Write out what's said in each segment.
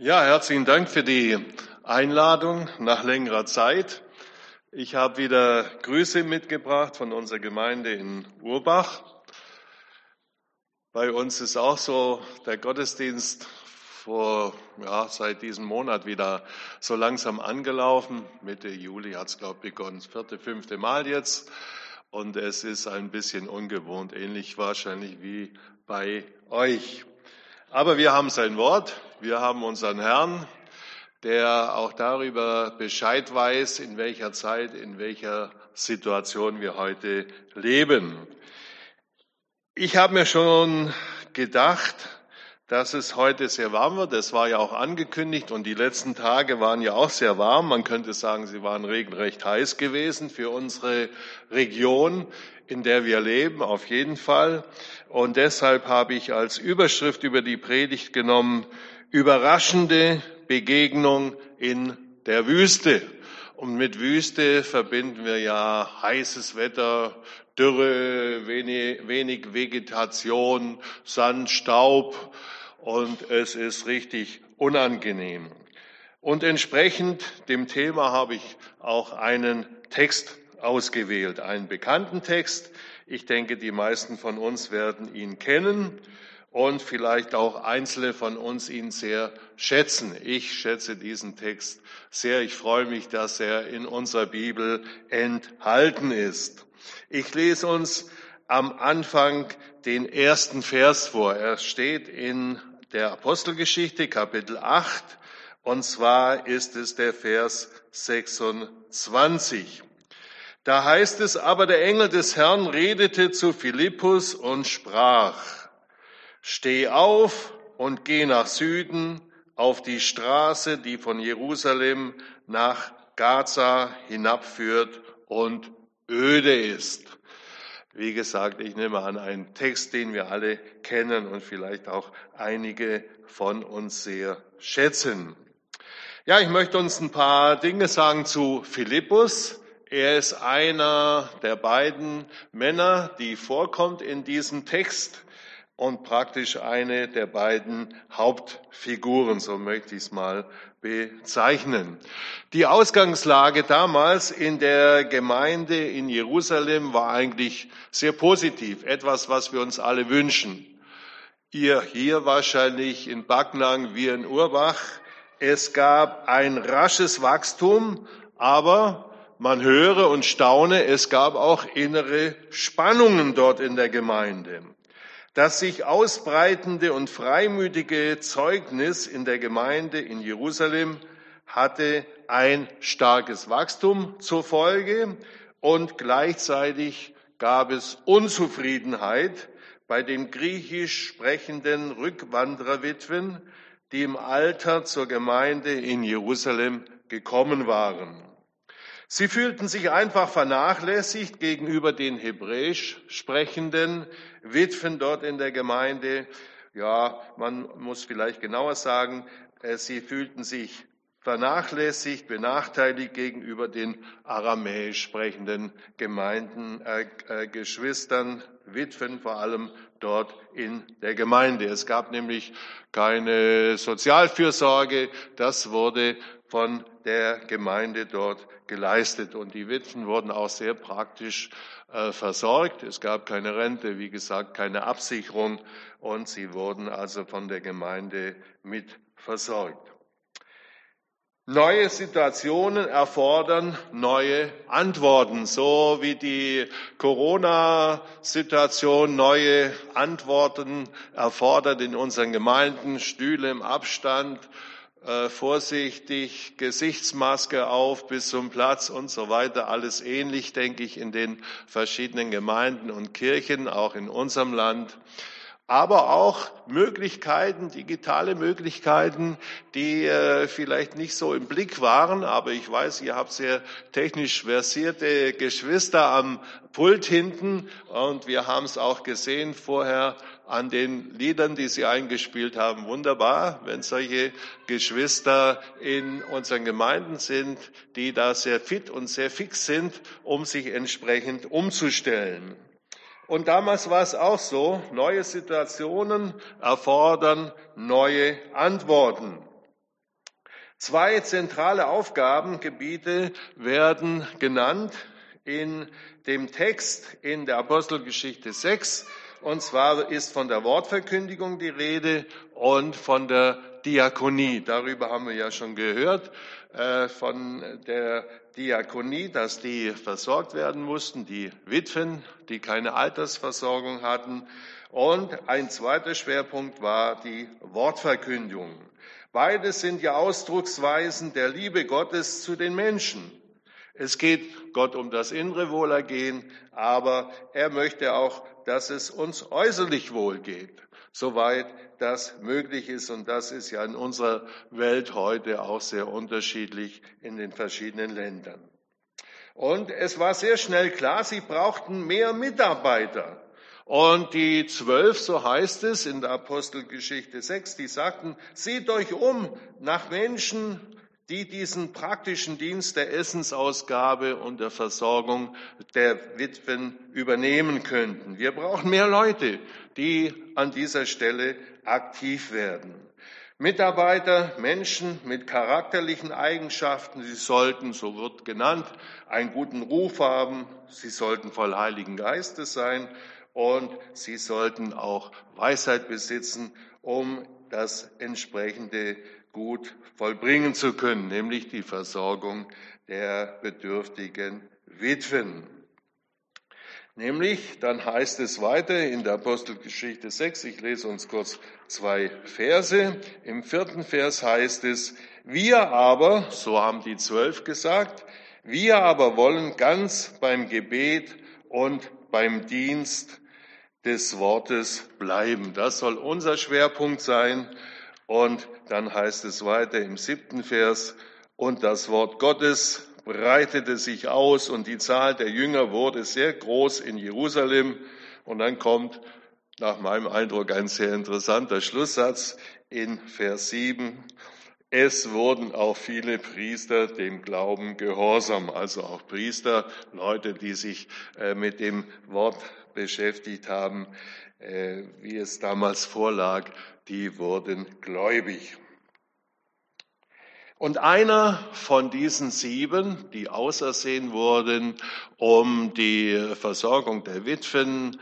Ja, herzlichen Dank für die Einladung nach längerer Zeit. Ich habe wieder Grüße mitgebracht von unserer Gemeinde in Urbach. Bei uns ist auch so der Gottesdienst vor, ja, seit diesem Monat wieder so langsam angelaufen. Mitte Juli hat es, glaube ich, begonnen. Das vierte, fünfte Mal jetzt. Und es ist ein bisschen ungewohnt, ähnlich wahrscheinlich wie bei euch. Aber wir haben sein Wort, wir haben unseren Herrn, der auch darüber Bescheid weiß, in welcher Zeit, in welcher Situation wir heute leben. Ich habe mir schon gedacht, dass es heute sehr warm wird. Das war ja auch angekündigt und die letzten Tage waren ja auch sehr warm. Man könnte sagen, sie waren regelrecht heiß gewesen für unsere Region, in der wir leben, auf jeden Fall. Und deshalb habe ich als Überschrift über die Predigt genommen, überraschende Begegnung in der Wüste. Und mit Wüste verbinden wir ja heißes Wetter, Dürre, wenig, wenig Vegetation, Sand, Staub und es ist richtig unangenehm. Und entsprechend dem Thema habe ich auch einen Text ausgewählt, einen bekannten Text. Ich denke, die meisten von uns werden ihn kennen und vielleicht auch einzelne von uns ihn sehr schätzen. Ich schätze diesen Text sehr. Ich freue mich, dass er in unserer Bibel enthalten ist. Ich lese uns am Anfang den ersten Vers vor. Er steht in der Apostelgeschichte, Kapitel 8, und zwar ist es der Vers 26. Da heißt es, aber der Engel des Herrn redete zu Philippus und sprach, steh auf und geh nach Süden auf die Straße, die von Jerusalem nach Gaza hinabführt und öde ist. Wie gesagt, ich nehme an, einen Text, den wir alle kennen und vielleicht auch einige von uns sehr schätzen. Ja, ich möchte uns ein paar Dinge sagen zu Philippus. Er ist einer der beiden Männer, die vorkommt in diesem Text und praktisch eine der beiden Hauptfiguren, so möchte ich es mal bezeichnen. Die Ausgangslage damals in der Gemeinde in Jerusalem war eigentlich sehr positiv, etwas, was wir uns alle wünschen. Ihr hier wahrscheinlich in Backnang, wir in Urbach. Es gab ein rasches Wachstum, aber man höre und staune, es gab auch innere Spannungen dort in der Gemeinde. Das sich ausbreitende und freimütige Zeugnis in der Gemeinde in Jerusalem hatte ein starkes Wachstum zur Folge und gleichzeitig gab es Unzufriedenheit bei den griechisch sprechenden Rückwandererwitwen, die im Alter zur Gemeinde in Jerusalem gekommen waren. Sie fühlten sich einfach vernachlässigt gegenüber den hebräisch sprechenden Witwen dort in der Gemeinde. Ja, man muss vielleicht genauer sagen, äh, sie fühlten sich vernachlässigt, benachteiligt gegenüber den aramäisch sprechenden Gemeinden, äh, äh, Geschwistern, Witwen vor allem dort in der Gemeinde. Es gab nämlich keine Sozialfürsorge, das wurde von der Gemeinde dort geleistet. Und die Witwen wurden auch sehr praktisch äh, versorgt. Es gab keine Rente, wie gesagt, keine Absicherung und sie wurden also von der Gemeinde mit versorgt. Neue Situationen erfordern neue Antworten, so wie die Corona-Situation neue Antworten erfordert in unseren Gemeinden, Stühle im Abstand, äh, vorsichtig, Gesichtsmaske auf bis zum Platz und so weiter. Alles ähnlich, denke ich, in den verschiedenen Gemeinden und Kirchen, auch in unserem Land. Aber auch Möglichkeiten, digitale Möglichkeiten, die äh, vielleicht nicht so im Blick waren. Aber ich weiß, ihr habt sehr technisch versierte Geschwister am Pult hinten. Und wir haben es auch gesehen vorher an den Liedern, die Sie eingespielt haben. Wunderbar, wenn solche Geschwister in unseren Gemeinden sind, die da sehr fit und sehr fix sind, um sich entsprechend umzustellen. Und damals war es auch so, neue Situationen erfordern neue Antworten. Zwei zentrale Aufgabengebiete werden genannt in dem Text in der Apostelgeschichte 6. Und zwar ist von der Wortverkündigung die Rede und von der Diakonie. Darüber haben wir ja schon gehört, von der Diakonie, dass die versorgt werden mussten, die Witwen, die keine Altersversorgung hatten. Und ein zweiter Schwerpunkt war die Wortverkündigung. Beides sind ja Ausdrucksweisen der Liebe Gottes zu den Menschen. Es geht Gott um das innere Wohlergehen, aber er möchte auch, dass es uns äußerlich wohl geht, soweit das möglich ist. Und das ist ja in unserer Welt heute auch sehr unterschiedlich in den verschiedenen Ländern. Und es war sehr schnell klar, sie brauchten mehr Mitarbeiter. Und die zwölf, so heißt es in der Apostelgeschichte 6, die sagten, seht euch um nach Menschen, die diesen praktischen Dienst der Essensausgabe und der Versorgung der Witwen übernehmen könnten. Wir brauchen mehr Leute, die an dieser Stelle aktiv werden. Mitarbeiter, Menschen mit charakterlichen Eigenschaften, sie sollten, so wird genannt, einen guten Ruf haben, sie sollten voll Heiligen Geistes sein und sie sollten auch Weisheit besitzen, um das entsprechende gut vollbringen zu können, nämlich die Versorgung der bedürftigen Witwen. Nämlich, dann heißt es weiter in der Apostelgeschichte 6, ich lese uns kurz zwei Verse. Im vierten Vers heißt es, wir aber, so haben die zwölf gesagt, wir aber wollen ganz beim Gebet und beim Dienst des Wortes bleiben. Das soll unser Schwerpunkt sein. Und dann heißt es weiter im siebten Vers, und das Wort Gottes breitete sich aus und die Zahl der Jünger wurde sehr groß in Jerusalem. Und dann kommt nach meinem Eindruck ein sehr interessanter Schlusssatz in Vers 7. Es wurden auch viele Priester dem Glauben gehorsam, also auch Priester, Leute, die sich äh, mit dem Wort beschäftigt haben, äh, wie es damals vorlag, die wurden gläubig. Und einer von diesen sieben, die ausersehen wurden, um die Versorgung der Witwen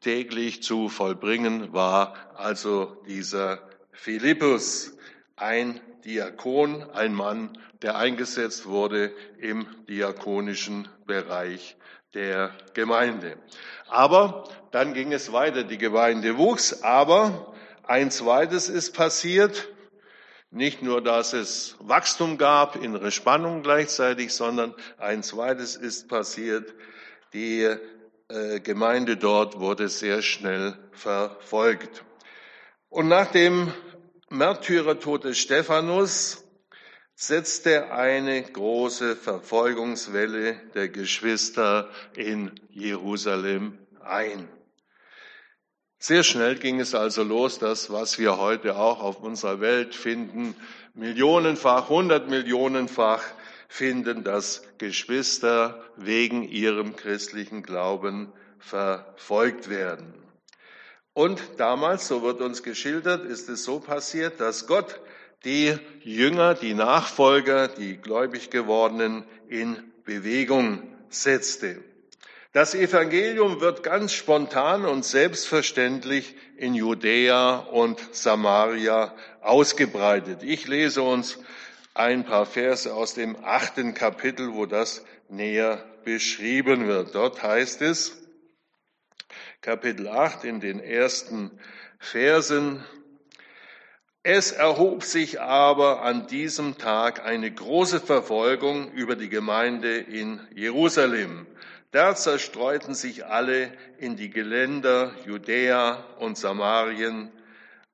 täglich zu vollbringen, war also dieser Philippus, ein Diakon, ein Mann, der eingesetzt wurde im diakonischen Bereich der Gemeinde. Aber dann ging es weiter. Die Gemeinde wuchs, aber ein zweites ist passiert. Nicht nur, dass es Wachstum gab, innere Spannung gleichzeitig, sondern ein zweites ist passiert. Die äh, Gemeinde dort wurde sehr schnell verfolgt. Und nach dem Märtyrertod des Stephanus setzte eine große Verfolgungswelle der Geschwister in Jerusalem ein. Sehr schnell ging es also los, das, was wir heute auch auf unserer Welt finden, millionenfach, hundert Millionenfach finden, dass Geschwister wegen ihrem christlichen Glauben verfolgt werden. Und damals, so wird uns geschildert, ist es so passiert, dass Gott die Jünger, die Nachfolger, die gläubig gewordenen in Bewegung setzte. Das Evangelium wird ganz spontan und selbstverständlich in Judäa und Samaria ausgebreitet. Ich lese uns ein paar Verse aus dem achten Kapitel, wo das näher beschrieben wird. Dort heißt es, Kapitel 8 in den ersten Versen, es erhob sich aber an diesem Tag eine große Verfolgung über die Gemeinde in Jerusalem. Da zerstreuten sich alle in die Geländer Judäa und Samarien,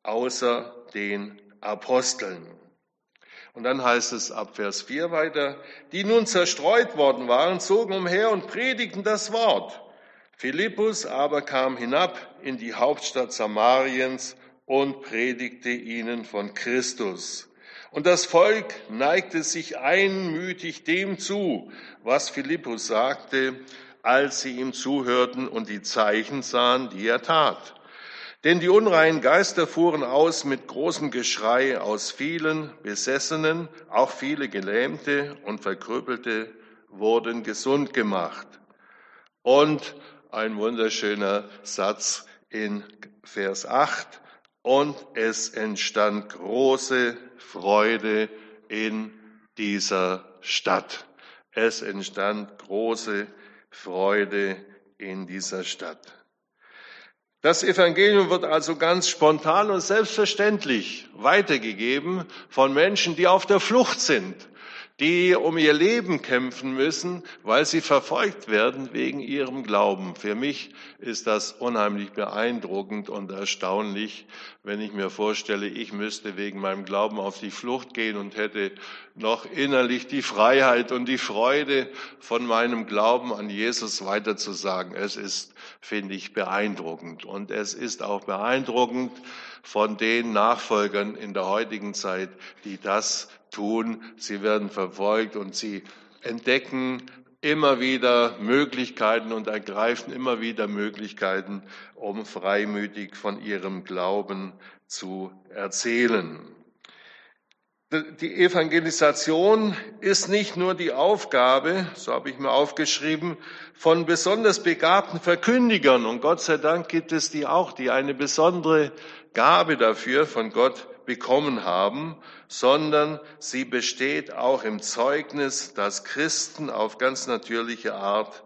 außer den Aposteln. Und dann heißt es ab Vers 4 weiter, die nun zerstreut worden waren, zogen umher und predigten das Wort. Philippus aber kam hinab in die Hauptstadt Samariens und predigte ihnen von Christus. Und das Volk neigte sich einmütig dem zu, was Philippus sagte, als sie ihm zuhörten und die Zeichen sahen, die er tat. Denn die unreinen Geister fuhren aus mit großem Geschrei aus vielen Besessenen, auch viele Gelähmte und Verkrüppelte wurden gesund gemacht. Und ein wunderschöner Satz in Vers 8. Und es entstand große Freude in dieser Stadt. Es entstand große Freude in dieser Stadt. Das Evangelium wird also ganz spontan und selbstverständlich weitergegeben von Menschen, die auf der Flucht sind, die um ihr Leben kämpfen müssen, weil sie verfolgt werden wegen ihrem Glauben. Für mich ist das unheimlich beeindruckend und erstaunlich, wenn ich mir vorstelle, ich müsste wegen meinem Glauben auf die Flucht gehen und hätte noch innerlich die Freiheit und die Freude von meinem Glauben an Jesus weiterzusagen. Es ist, finde ich, beeindruckend. Und es ist auch beeindruckend von den Nachfolgern in der heutigen Zeit, die das tun. Sie werden verfolgt und sie entdecken immer wieder Möglichkeiten und ergreifen immer wieder Möglichkeiten, um freimütig von ihrem Glauben zu erzählen. Die Evangelisation ist nicht nur die Aufgabe, so habe ich mir aufgeschrieben, von besonders begabten Verkündigern. Und Gott sei Dank gibt es die auch, die eine besondere Gabe dafür von Gott bekommen haben, sondern sie besteht auch im Zeugnis, dass Christen auf ganz natürliche Art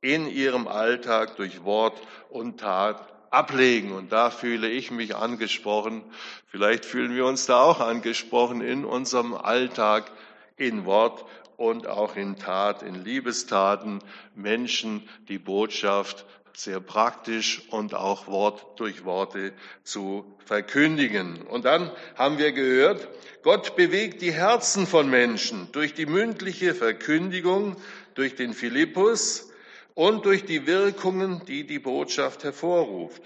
in ihrem Alltag durch Wort und Tat ablegen. Und da fühle ich mich angesprochen. Vielleicht fühlen wir uns da auch angesprochen in unserem Alltag, in Wort und auch in Tat, in Liebestaten, Menschen die Botschaft sehr praktisch und auch Wort durch Worte zu verkündigen. Und dann haben wir gehört, Gott bewegt die Herzen von Menschen durch die mündliche Verkündigung, durch den Philippus und durch die Wirkungen, die die Botschaft hervorruft.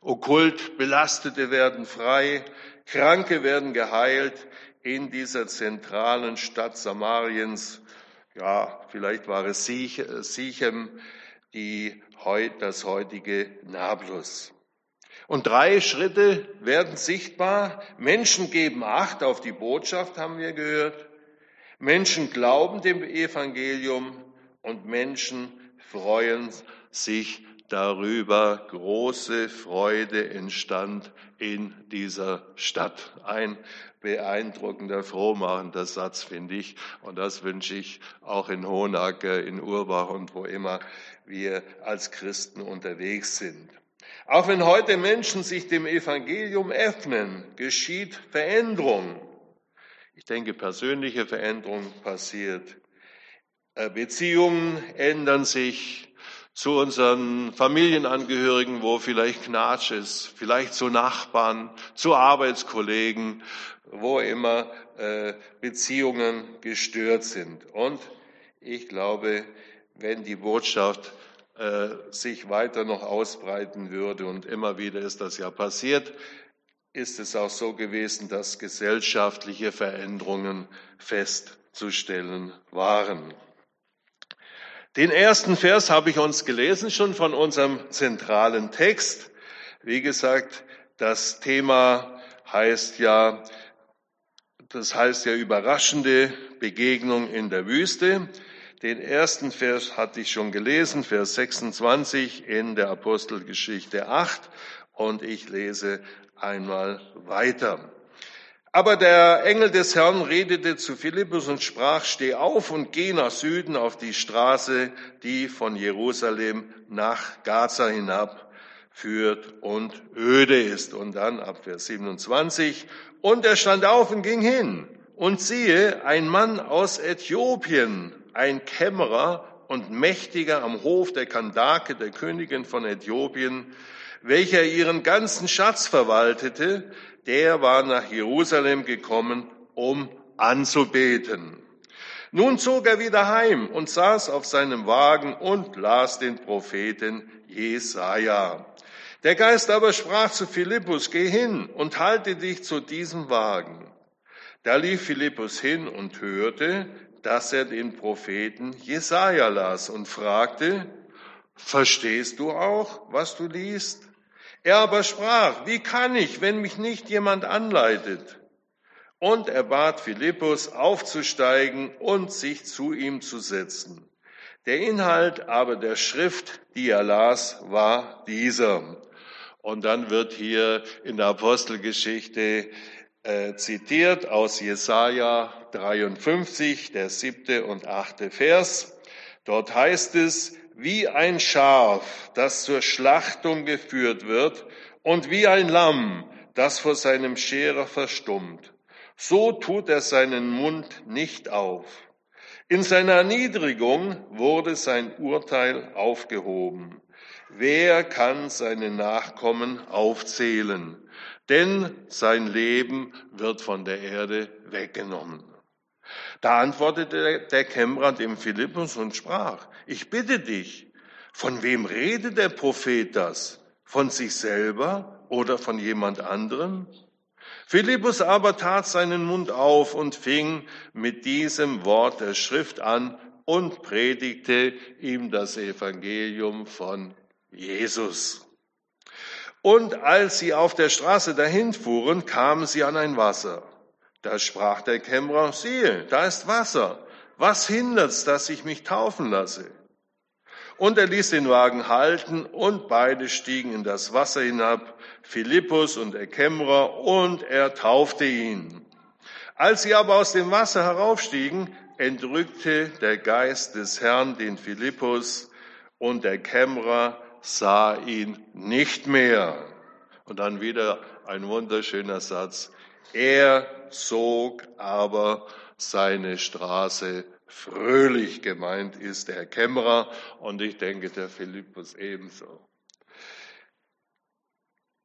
Okkult Belastete werden frei, Kranke werden geheilt in dieser zentralen Stadt Samariens. Ja, vielleicht war es Sichem, die das heutige Nablus. Und drei Schritte werden sichtbar. Menschen geben Acht auf die Botschaft, haben wir gehört. Menschen glauben dem Evangelium und Menschen freuen sich darüber. Große Freude entstand in dieser Stadt. Ein beeindruckender, frohmachender Satz, finde ich. Und das wünsche ich auch in Hohenacker, in Urbach und wo immer wir als Christen unterwegs sind. Auch wenn heute Menschen sich dem Evangelium öffnen, geschieht Veränderung. Ich denke, persönliche Veränderung passiert. Äh, Beziehungen ändern sich zu unseren Familienangehörigen, wo vielleicht Knatsch ist, vielleicht zu Nachbarn, zu Arbeitskollegen, wo immer äh, Beziehungen gestört sind. Und ich glaube, wenn die Botschaft äh, sich weiter noch ausbreiten würde, und immer wieder ist das ja passiert, ist es auch so gewesen, dass gesellschaftliche Veränderungen festzustellen waren. Den ersten Vers habe ich uns gelesen schon von unserem zentralen Text. Wie gesagt, das Thema heißt ja, das heißt ja überraschende Begegnung in der Wüste. Den ersten Vers hatte ich schon gelesen, Vers 26 in der Apostelgeschichte 8 und ich lese einmal weiter. Aber der Engel des Herrn redete zu Philippus und sprach, steh auf und geh nach Süden auf die Straße, die von Jerusalem nach Gaza hinab führt und öde ist. Und dann ab Vers 27, und er stand auf und ging hin. Und siehe, ein Mann aus Äthiopien, ein Kämmerer und Mächtiger am Hof der Kandake, der Königin von Äthiopien, welcher ihren ganzen Schatz verwaltete, der war nach Jerusalem gekommen, um anzubeten. Nun zog er wieder heim und saß auf seinem Wagen und las den Propheten Jesaja. Der Geist aber sprach zu Philippus, geh hin und halte dich zu diesem Wagen. Da lief Philippus hin und hörte, dass er den Propheten Jesaja las und fragte, verstehst du auch, was du liest? Er aber sprach, wie kann ich, wenn mich nicht jemand anleitet? Und er bat Philippus aufzusteigen und sich zu ihm zu setzen. Der Inhalt aber der Schrift, die er las, war dieser. Und dann wird hier in der Apostelgeschichte äh, zitiert aus Jesaja 53, der siebte und achte Vers. Dort heißt es, wie ein Schaf, das zur Schlachtung geführt wird, und wie ein Lamm, das vor seinem Scherer verstummt. So tut er seinen Mund nicht auf. In seiner Erniedrigung wurde sein Urteil aufgehoben. Wer kann seine Nachkommen aufzählen? Denn sein Leben wird von der Erde weggenommen. Da antwortete der Kämmerer dem Philippus und sprach, ich bitte dich, von wem redet der Prophet das? Von sich selber oder von jemand anderem? Philippus aber tat seinen Mund auf und fing mit diesem Wort der Schrift an und predigte ihm das Evangelium von Jesus. Und als sie auf der Straße dahin fuhren, kamen sie an ein Wasser. Da sprach der Kämmerer, siehe, da ist Wasser. Was hindert's, dass ich mich taufen lasse? Und er ließ den Wagen halten und beide stiegen in das Wasser hinab, Philippus und der Kämmerer, und er taufte ihn. Als sie aber aus dem Wasser heraufstiegen, entrückte der Geist des Herrn den Philippus und der Kämmerer sah ihn nicht mehr. Und dann wieder ein wunderschöner Satz. Er zog aber seine Straße fröhlich gemeint ist der Kämmerer und ich denke der Philippus ebenso.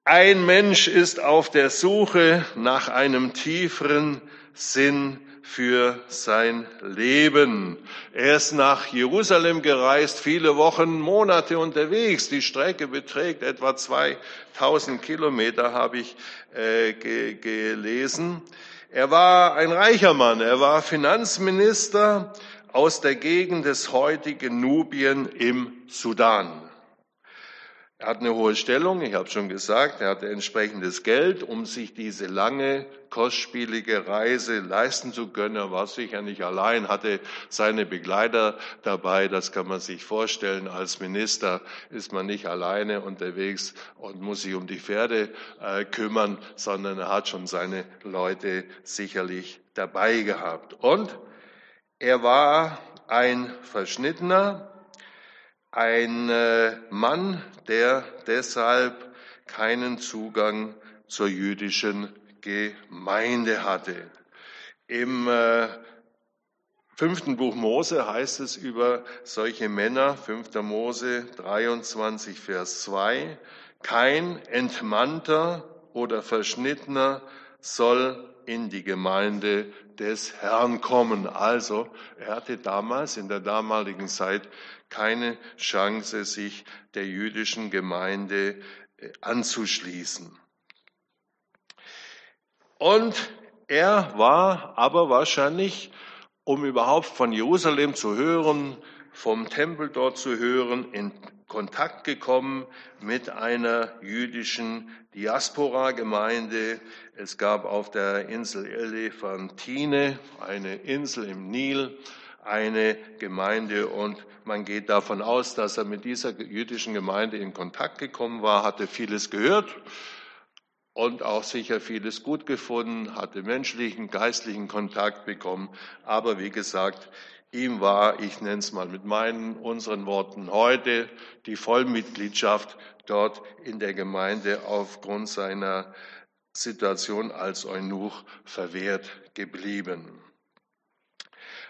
Ein Mensch ist auf der Suche nach einem tieferen Sinn für sein Leben. Er ist nach Jerusalem gereist, viele Wochen, Monate unterwegs. Die Strecke beträgt etwa 2000 Kilometer, habe ich äh, ge gelesen. Er war ein reicher Mann, er war Finanzminister aus der Gegend des heutigen Nubien im Sudan. Er hat eine hohe Stellung, ich habe schon gesagt, er hatte entsprechendes Geld, um sich diese lange, kostspielige Reise leisten zu können. Er war sicher nicht allein, hatte seine Begleiter dabei, das kann man sich vorstellen. Als Minister ist man nicht alleine unterwegs und muss sich um die Pferde äh, kümmern, sondern er hat schon seine Leute sicherlich dabei gehabt. Und er war ein Verschnittener, ein äh, Mann, der deshalb keinen Zugang zur jüdischen Gemeinde hatte. Im äh, fünften Buch Mose heißt es über solche Männer, 5. Mose 23, Vers 2, kein Entmannter oder Verschnittener soll in die Gemeinde des Herrn kommen. Also, er hatte damals, in der damaligen Zeit, keine Chance, sich der jüdischen Gemeinde äh, anzuschließen. Und er war aber wahrscheinlich, um überhaupt von Jerusalem zu hören, vom Tempel dort zu hören, in Kontakt gekommen mit einer jüdischen Diaspora-Gemeinde. Es gab auf der Insel Elephantine, eine Insel im Nil, eine Gemeinde und man geht davon aus, dass er mit dieser jüdischen Gemeinde in Kontakt gekommen war, hatte vieles gehört und auch sicher vieles gut gefunden, hatte menschlichen, geistlichen Kontakt bekommen. Aber wie gesagt, ihm war, ich nenne es mal mit meinen, unseren Worten heute, die Vollmitgliedschaft dort in der Gemeinde aufgrund seiner Situation als Eunuch verwehrt geblieben.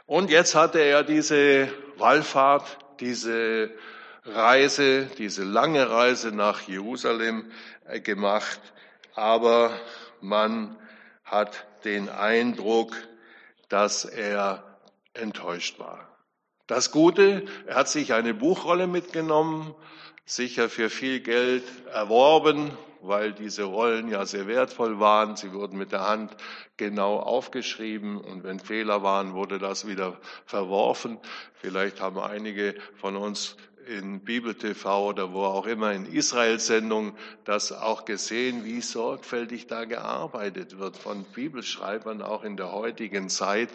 Und jetzt hatte er diese Wallfahrt, diese Reise, diese lange Reise nach Jerusalem äh, gemacht, aber man hat den Eindruck, dass er enttäuscht war. Das Gute, er hat sich eine Buchrolle mitgenommen, sicher für viel Geld erworben, weil diese Rollen ja sehr wertvoll waren. Sie wurden mit der Hand genau aufgeschrieben und wenn Fehler waren, wurde das wieder verworfen. Vielleicht haben einige von uns in Bibel TV oder wo auch immer in Israel-Sendungen das auch gesehen, wie sorgfältig da gearbeitet wird von Bibelschreibern auch in der heutigen Zeit,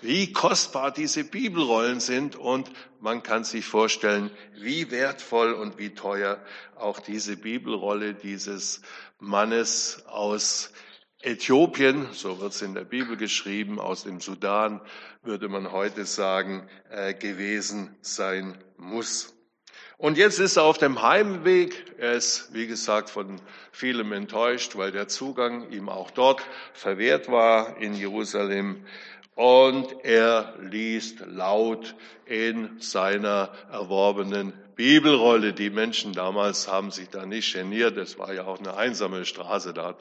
wie kostbar diese Bibelrollen sind und man kann sich vorstellen, wie wertvoll und wie teuer auch diese Bibelrolle dieses Mannes aus Äthiopien, so wird es in der Bibel geschrieben, aus dem Sudan, würde man heute sagen, äh, gewesen sein muss. Und jetzt ist er auf dem Heimweg. Er ist, wie gesagt, von vielem enttäuscht, weil der Zugang ihm auch dort verwehrt war in Jerusalem. Und er liest laut in seiner erworbenen Bibelrolle. Die Menschen damals haben sich da nicht geniert. Es war ja auch eine einsame Straße. Da hat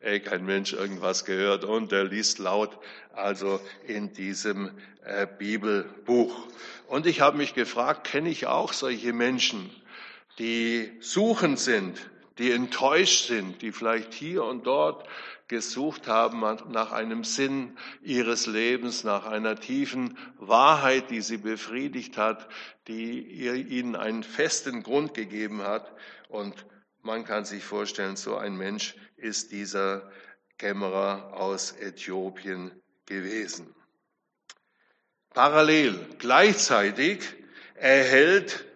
ey, kein Mensch irgendwas gehört. Und er liest laut also in diesem äh, Bibelbuch. Und ich habe mich gefragt, kenne ich auch solche Menschen, die suchend sind, die enttäuscht sind, die vielleicht hier und dort gesucht haben nach einem Sinn ihres Lebens, nach einer tiefen Wahrheit, die sie befriedigt hat, die ihnen einen festen Grund gegeben hat. Und man kann sich vorstellen, so ein Mensch ist dieser Kämmerer aus Äthiopien gewesen. Parallel, gleichzeitig erhält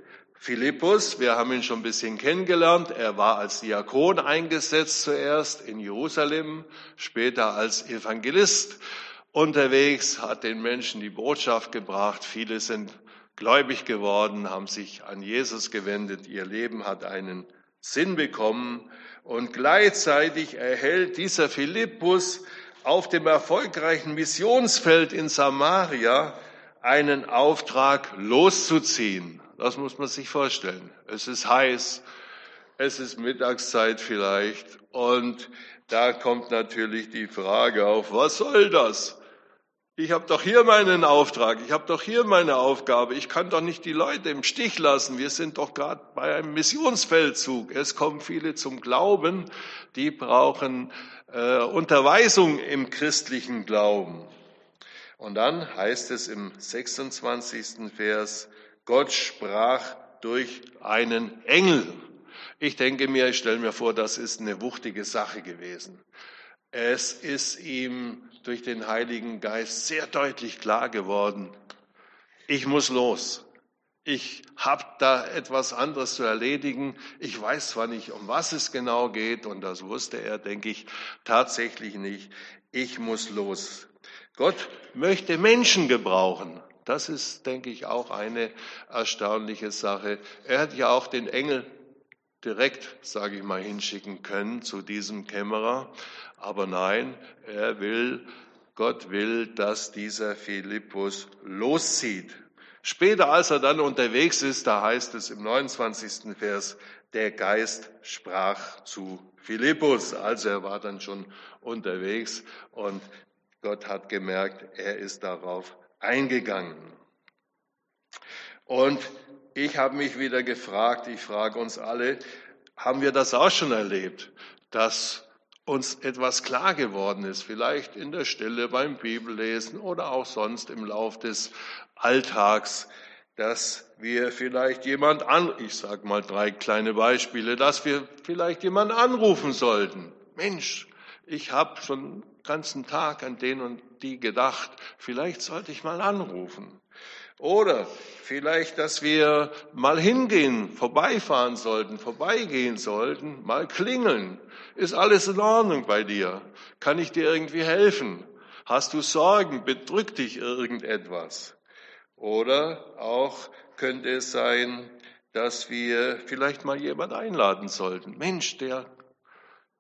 Philippus, wir haben ihn schon ein bisschen kennengelernt, er war als Diakon eingesetzt zuerst in Jerusalem, später als Evangelist unterwegs, hat den Menschen die Botschaft gebracht. Viele sind gläubig geworden, haben sich an Jesus gewendet, ihr Leben hat einen Sinn bekommen und gleichzeitig erhält dieser Philippus auf dem erfolgreichen Missionsfeld in Samaria einen Auftrag loszuziehen. Das muss man sich vorstellen. Es ist heiß, es ist Mittagszeit vielleicht und da kommt natürlich die Frage auf, was soll das? Ich habe doch hier meinen Auftrag, ich habe doch hier meine Aufgabe, ich kann doch nicht die Leute im Stich lassen. Wir sind doch gerade bei einem Missionsfeldzug. Es kommen viele zum Glauben, die brauchen äh, Unterweisung im christlichen Glauben. Und dann heißt es im 26. Vers, Gott sprach durch einen Engel. Ich denke mir, ich stelle mir vor, das ist eine wuchtige Sache gewesen. Es ist ihm durch den Heiligen Geist sehr deutlich klar geworden, ich muss los. Ich habe da etwas anderes zu erledigen. Ich weiß zwar nicht, um was es genau geht, und das wusste er, denke ich, tatsächlich nicht. Ich muss los. Gott möchte Menschen gebrauchen. Das ist, denke ich, auch eine erstaunliche Sache. Er hat ja auch den Engel direkt, sage ich mal, hinschicken können zu diesem Kämmerer. Aber nein, er will, Gott will, dass dieser Philippus loszieht. Später, als er dann unterwegs ist, da heißt es im 29. Vers, der Geist sprach zu Philippus. Also er war dann schon unterwegs und Gott hat gemerkt, er ist darauf eingegangen. Und ich habe mich wieder gefragt, ich frage uns alle, haben wir das auch schon erlebt, dass uns etwas klar geworden ist, vielleicht in der Stille beim Bibellesen oder auch sonst im Lauf des Alltags, dass wir vielleicht jemand an, ich sage mal drei kleine Beispiele, dass wir vielleicht jemand anrufen sollten. Mensch, ich habe schon ganzen Tag an den und die gedacht, vielleicht sollte ich mal anrufen. Oder vielleicht, dass wir mal hingehen, vorbeifahren sollten, vorbeigehen sollten, mal klingeln. Ist alles in Ordnung bei dir? Kann ich dir irgendwie helfen? Hast du Sorgen? Bedrückt dich irgendetwas? Oder auch könnte es sein, dass wir vielleicht mal jemand einladen sollten. Mensch, der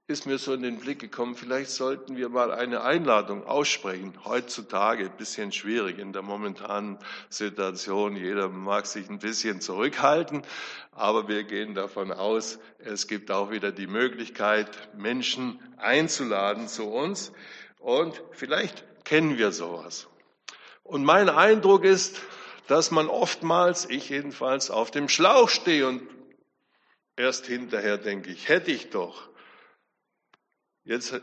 ist mir so in den Blick gekommen, vielleicht sollten wir mal eine Einladung aussprechen. Heutzutage ein bisschen schwierig in der momentanen Situation. Jeder mag sich ein bisschen zurückhalten, aber wir gehen davon aus, es gibt auch wieder die Möglichkeit, Menschen einzuladen zu uns. Und vielleicht kennen wir sowas. Und mein Eindruck ist, dass man oftmals, ich jedenfalls, auf dem Schlauch stehe und erst hinterher denke ich, hätte ich doch. Jetzt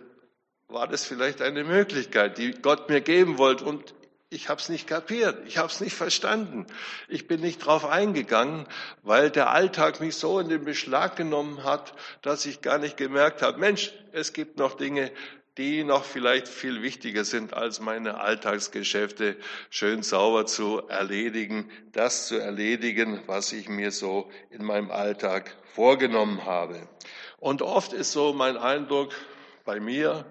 war das vielleicht eine Möglichkeit, die Gott mir geben wollte und ich habe es nicht kapiert, ich habe es nicht verstanden, ich bin nicht drauf eingegangen, weil der Alltag mich so in den Beschlag genommen hat, dass ich gar nicht gemerkt habe, Mensch, es gibt noch Dinge, die noch vielleicht viel wichtiger sind als meine Alltagsgeschäfte schön sauber zu erledigen, das zu erledigen, was ich mir so in meinem Alltag vorgenommen habe. Und oft ist so mein Eindruck bei mir,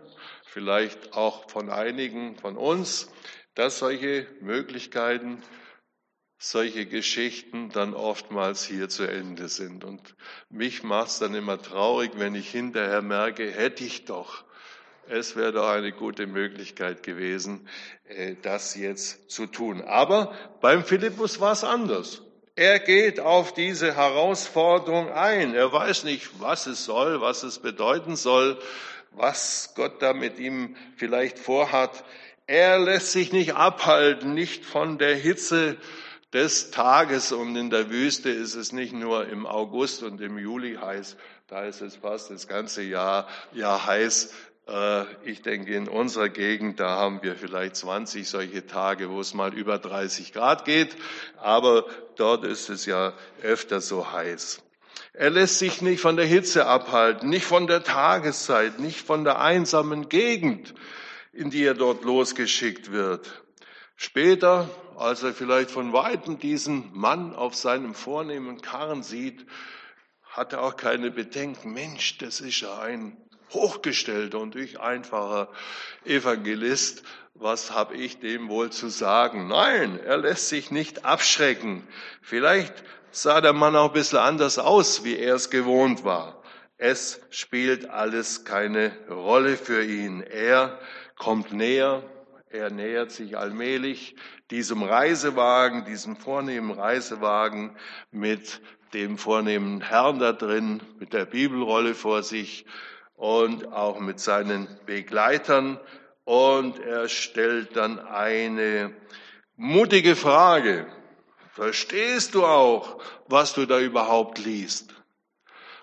vielleicht auch von einigen von uns, dass solche Möglichkeiten, solche Geschichten dann oftmals hier zu Ende sind. Und mich macht es dann immer traurig, wenn ich hinterher merke, hätte ich doch. Es wäre doch eine gute Möglichkeit gewesen, äh, das jetzt zu tun. Aber beim Philippus war es anders. Er geht auf diese Herausforderung ein. Er weiß nicht, was es soll, was es bedeuten soll, was Gott da mit ihm vielleicht vorhat. Er lässt sich nicht abhalten, nicht von der Hitze des Tages. Und in der Wüste ist es nicht nur im August und im Juli heiß, da ist es fast das ganze Jahr, Jahr heiß. Äh, ich denke, in unserer Gegend, da haben wir vielleicht 20 solche Tage, wo es mal über 30 Grad geht, aber dort ist es ja öfter so heiß. Er lässt sich nicht von der Hitze abhalten, nicht von der Tageszeit, nicht von der einsamen Gegend in die er dort losgeschickt wird. Später, als er vielleicht von weitem diesen Mann auf seinem vornehmen Karren sieht, hat er auch keine Bedenken. Mensch, das ist ja ein hochgestellter und ich einfacher Evangelist. Was habe ich dem wohl zu sagen? Nein, er lässt sich nicht abschrecken. Vielleicht sah der Mann auch ein bisschen anders aus, wie er es gewohnt war. Es spielt alles keine Rolle für ihn. Er kommt näher, er nähert sich allmählich diesem Reisewagen, diesem vornehmen Reisewagen mit dem vornehmen Herrn da drin, mit der Bibelrolle vor sich und auch mit seinen Begleitern. Und er stellt dann eine mutige Frage. Verstehst du auch, was du da überhaupt liest?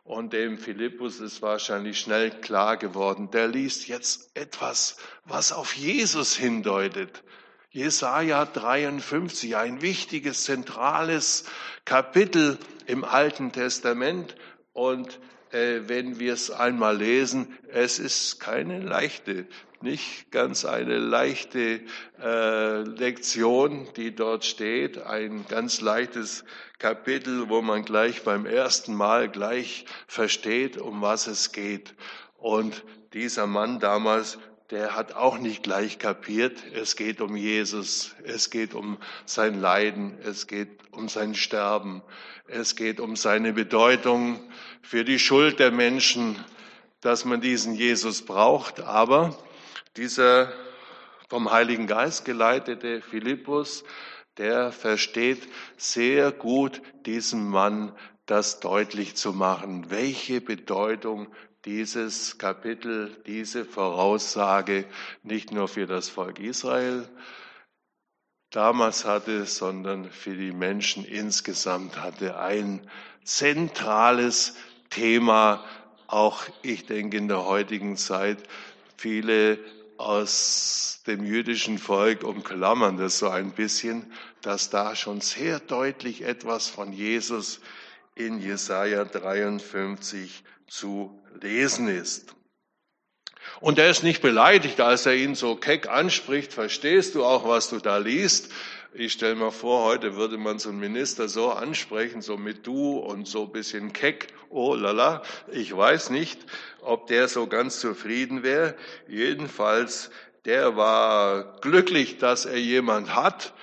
Und dem Philippus ist wahrscheinlich schnell klar geworden, der liest jetzt etwas, was auf Jesus hindeutet. Jesaja 53, ein wichtiges, zentrales Kapitel im Alten Testament. Und wenn wir es einmal lesen, es ist keine leichte, nicht ganz eine leichte äh, Lektion, die dort steht, ein ganz leichtes Kapitel, wo man gleich beim ersten Mal gleich versteht, um was es geht. Und dieser Mann damals, der hat auch nicht gleich kapiert, es geht um Jesus, es geht um sein Leiden, es geht um sein Sterben, es geht um seine Bedeutung für die Schuld der Menschen, dass man diesen Jesus braucht. Aber dieser vom Heiligen Geist geleitete Philippus, der versteht sehr gut diesem Mann das deutlich zu machen, welche Bedeutung dieses Kapitel, diese Voraussage nicht nur für das Volk Israel damals hatte, sondern für die Menschen insgesamt hatte. Ein zentrales Thema, auch ich denke in der heutigen Zeit, viele aus dem jüdischen Volk umklammern das so ein bisschen, dass da schon sehr deutlich etwas von Jesus in Jesaja 53 zu lesen ist. Und er ist nicht beleidigt, als er ihn so keck anspricht. Verstehst du auch, was du da liest? Ich stelle mir vor, heute würde man so einen Minister so ansprechen, so mit du und so bisschen keck. Oh lala, ich weiß nicht, ob der so ganz zufrieden wäre. Jedenfalls, der war glücklich, dass er jemand hat,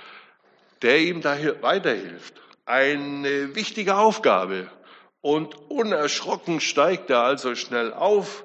der ihm da weiterhilft. Eine wichtige Aufgabe. Und unerschrocken steigt er also schnell auf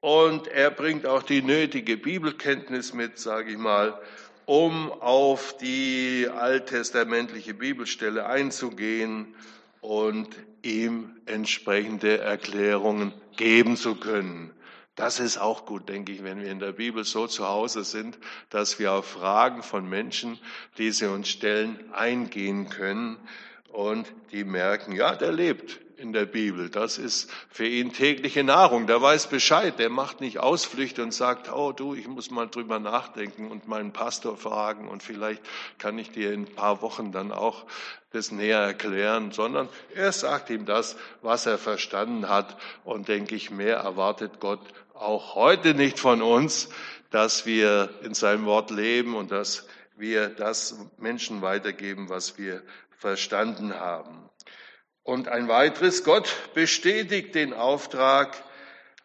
und er bringt auch die nötige Bibelkenntnis mit, sage ich mal, um auf die alttestamentliche Bibelstelle einzugehen und ihm entsprechende Erklärungen geben zu können. Das ist auch gut, denke ich, wenn wir in der Bibel so zu Hause sind, dass wir auf Fragen von Menschen, die sie uns stellen, eingehen können und die merken, ja, der lebt in der Bibel. Das ist für ihn tägliche Nahrung. Der weiß Bescheid. Der macht nicht Ausflüchte und sagt, oh du, ich muss mal drüber nachdenken und meinen Pastor fragen und vielleicht kann ich dir in ein paar Wochen dann auch das näher erklären, sondern er sagt ihm das, was er verstanden hat. Und denke ich, mehr erwartet Gott auch heute nicht von uns, dass wir in seinem Wort leben und dass wir das Menschen weitergeben, was wir verstanden haben. Und ein weiteres, Gott bestätigt den Auftrag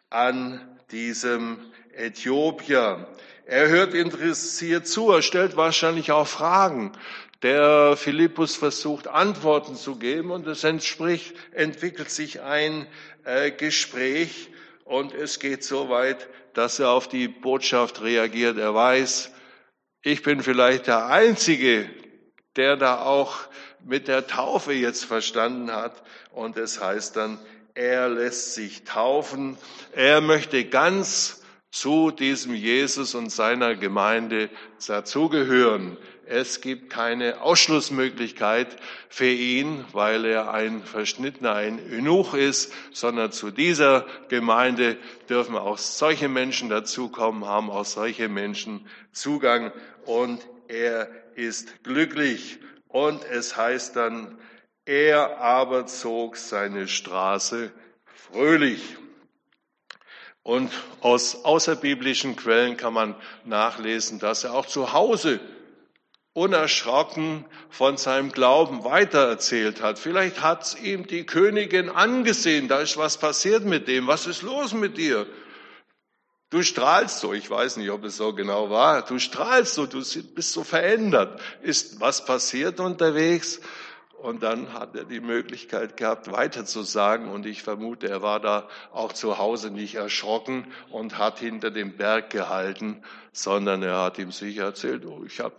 an diesem Äthiopier. Er hört interessiert zu, er stellt wahrscheinlich auch Fragen. Der Philippus versucht Antworten zu geben und es entspricht, entwickelt sich ein äh, Gespräch und es geht so weit, dass er auf die Botschaft reagiert. Er weiß, ich bin vielleicht der Einzige, der da auch mit der Taufe jetzt verstanden hat. Und es heißt dann, er lässt sich taufen. Er möchte ganz zu diesem Jesus und seiner Gemeinde dazugehören. Es gibt keine Ausschlussmöglichkeit für ihn, weil er ein Verschnittener, ein Eunuch ist, sondern zu dieser Gemeinde dürfen auch solche Menschen dazukommen, haben auch solche Menschen Zugang und er ist glücklich. Und es heißt dann, er aber zog seine Straße fröhlich. Und aus außerbiblischen Quellen kann man nachlesen, dass er auch zu Hause unerschrocken von seinem Glauben weitererzählt hat. Vielleicht hat ihm die Königin angesehen, da ist was passiert mit dem, was ist los mit dir? Du strahlst so, ich weiß nicht, ob es so genau war, du strahlst so, du bist so verändert. Ist was passiert unterwegs? Und dann hat er die Möglichkeit gehabt, weiter zu sagen. Und ich vermute, er war da auch zu Hause nicht erschrocken und hat hinter dem Berg gehalten, sondern er hat ihm sicher erzählt, oh, ich habe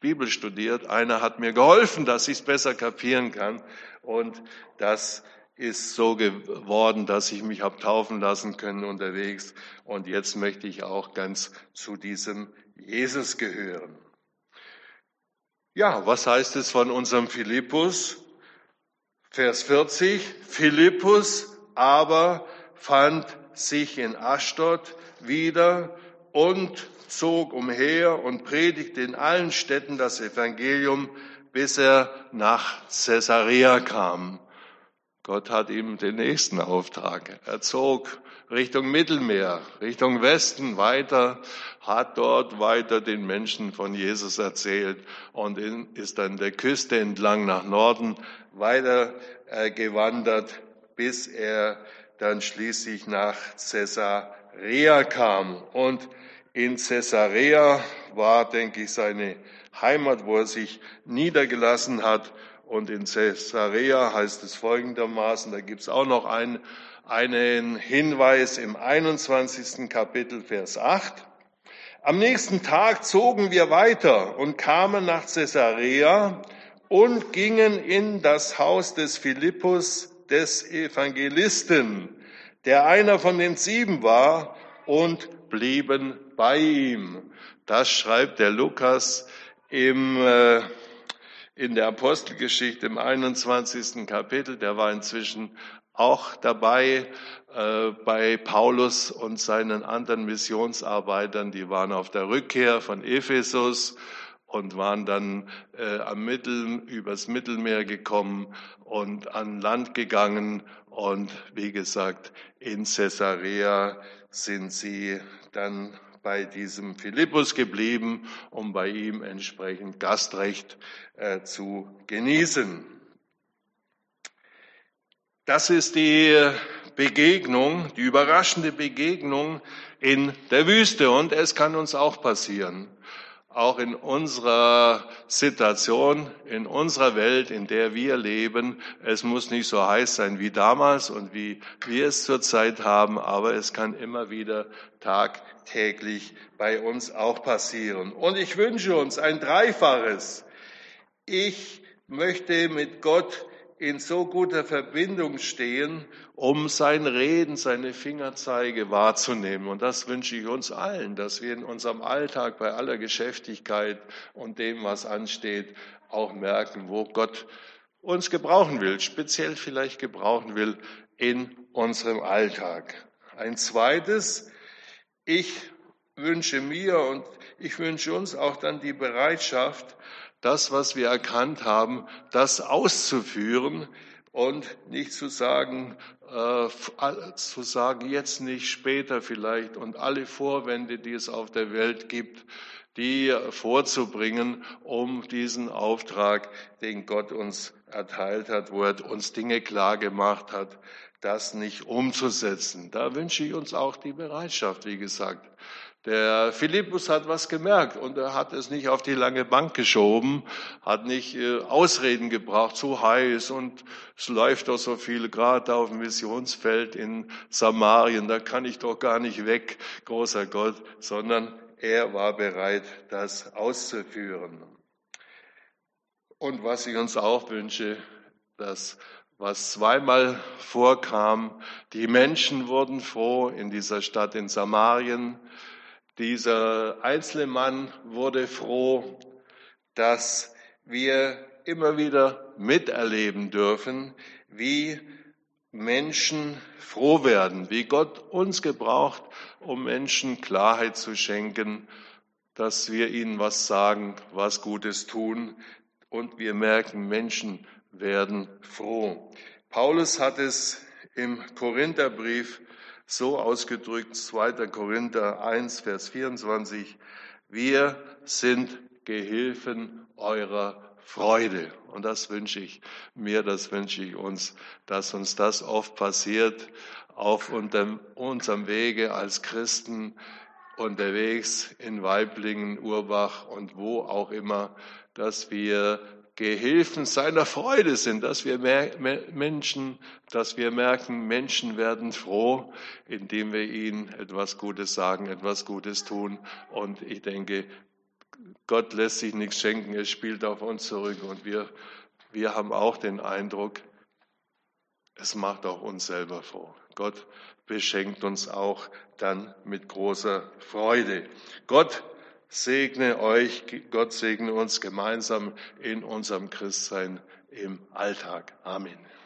Bibel studiert. Einer hat mir geholfen, dass ich es besser kapieren kann. Und das ist so geworden, dass ich mich habe taufen lassen können unterwegs. Und jetzt möchte ich auch ganz zu diesem Jesus gehören. Ja, was heißt es von unserem Philippus? Vers 40. Philippus aber fand sich in Aschdod wieder und zog umher und predigte in allen Städten das Evangelium, bis er nach Caesarea kam. Gott hat ihm den nächsten Auftrag. Er zog Richtung Mittelmeer, Richtung Westen weiter, hat dort weiter den Menschen von Jesus erzählt und ist an der Küste entlang nach Norden weiter äh, gewandert, bis er dann schließlich nach Caesarea kam. Und in Caesarea war, denke ich, seine Heimat, wo er sich niedergelassen hat und in Caesarea heißt es folgendermaßen, da gibt es auch noch einen, einen Hinweis im 21. Kapitel, Vers 8. Am nächsten Tag zogen wir weiter und kamen nach Caesarea und gingen in das Haus des Philippus, des Evangelisten, der einer von den sieben war, und blieben bei ihm. Das schreibt der Lukas im äh, in der Apostelgeschichte im 21. Kapitel. Der war inzwischen auch dabei äh, bei Paulus und seinen anderen Missionsarbeitern. Die waren auf der Rückkehr von Ephesus und waren dann äh, am Mittel, übers Mittelmeer gekommen und an Land gegangen. Und wie gesagt, in Caesarea sind sie dann bei diesem Philippus geblieben, um bei ihm entsprechend Gastrecht äh, zu genießen. Das ist die Begegnung, die überraschende Begegnung in der Wüste. Und es kann uns auch passieren auch in unserer Situation, in unserer Welt, in der wir leben. Es muss nicht so heiß sein wie damals und wie wir es zurzeit haben, aber es kann immer wieder tagtäglich bei uns auch passieren. Und ich wünsche uns ein Dreifaches. Ich möchte mit Gott in so guter Verbindung stehen, um sein Reden, seine Fingerzeige wahrzunehmen. Und das wünsche ich uns allen, dass wir in unserem Alltag bei aller Geschäftigkeit und dem, was ansteht, auch merken, wo Gott uns gebrauchen will, speziell vielleicht gebrauchen will in unserem Alltag. Ein zweites, ich wünsche mir und ich wünsche uns auch dann die Bereitschaft, das, was wir erkannt haben, das auszuführen und nicht zu sagen, äh, zu sagen, jetzt nicht, später vielleicht und alle Vorwände, die es auf der Welt gibt, die vorzubringen, um diesen Auftrag, den Gott uns erteilt hat, wo er uns Dinge klar gemacht hat, das nicht umzusetzen. Da wünsche ich uns auch die Bereitschaft, wie gesagt. Der Philippus hat was gemerkt und er hat es nicht auf die lange Bank geschoben, hat nicht äh, Ausreden gebracht, zu heiß und es läuft doch so viel, gerade auf dem Missionsfeld in Samarien, da kann ich doch gar nicht weg, großer Gott, sondern er war bereit, das auszuführen. Und was ich uns auch wünsche, das, was zweimal vorkam, die Menschen wurden froh in dieser Stadt in Samarien. Dieser einzelne Mann wurde froh, dass wir immer wieder miterleben dürfen, wie Menschen froh werden, wie Gott uns gebraucht, um Menschen Klarheit zu schenken, dass wir ihnen was sagen, was Gutes tun und wir merken, Menschen werden froh. Paulus hat es im Korintherbrief so ausgedrückt, 2. Korinther 1, Vers 24, wir sind Gehilfen eurer Freude. Und das wünsche ich mir, das wünsche ich uns, dass uns das oft passiert auf unserem Wege als Christen unterwegs in Weiblingen, Urbach und wo auch immer, dass wir Gehilfen seiner Freude sind, dass wir Menschen, dass wir merken, Menschen werden froh, indem wir ihnen etwas Gutes sagen, etwas Gutes tun. Und ich denke, Gott lässt sich nichts schenken, es spielt auf uns zurück und wir, wir haben auch den Eindruck, es macht auch uns selber froh. Gott beschenkt uns auch dann mit großer Freude. Gott segne euch, Gott segne uns gemeinsam in unserem Christsein im Alltag. Amen.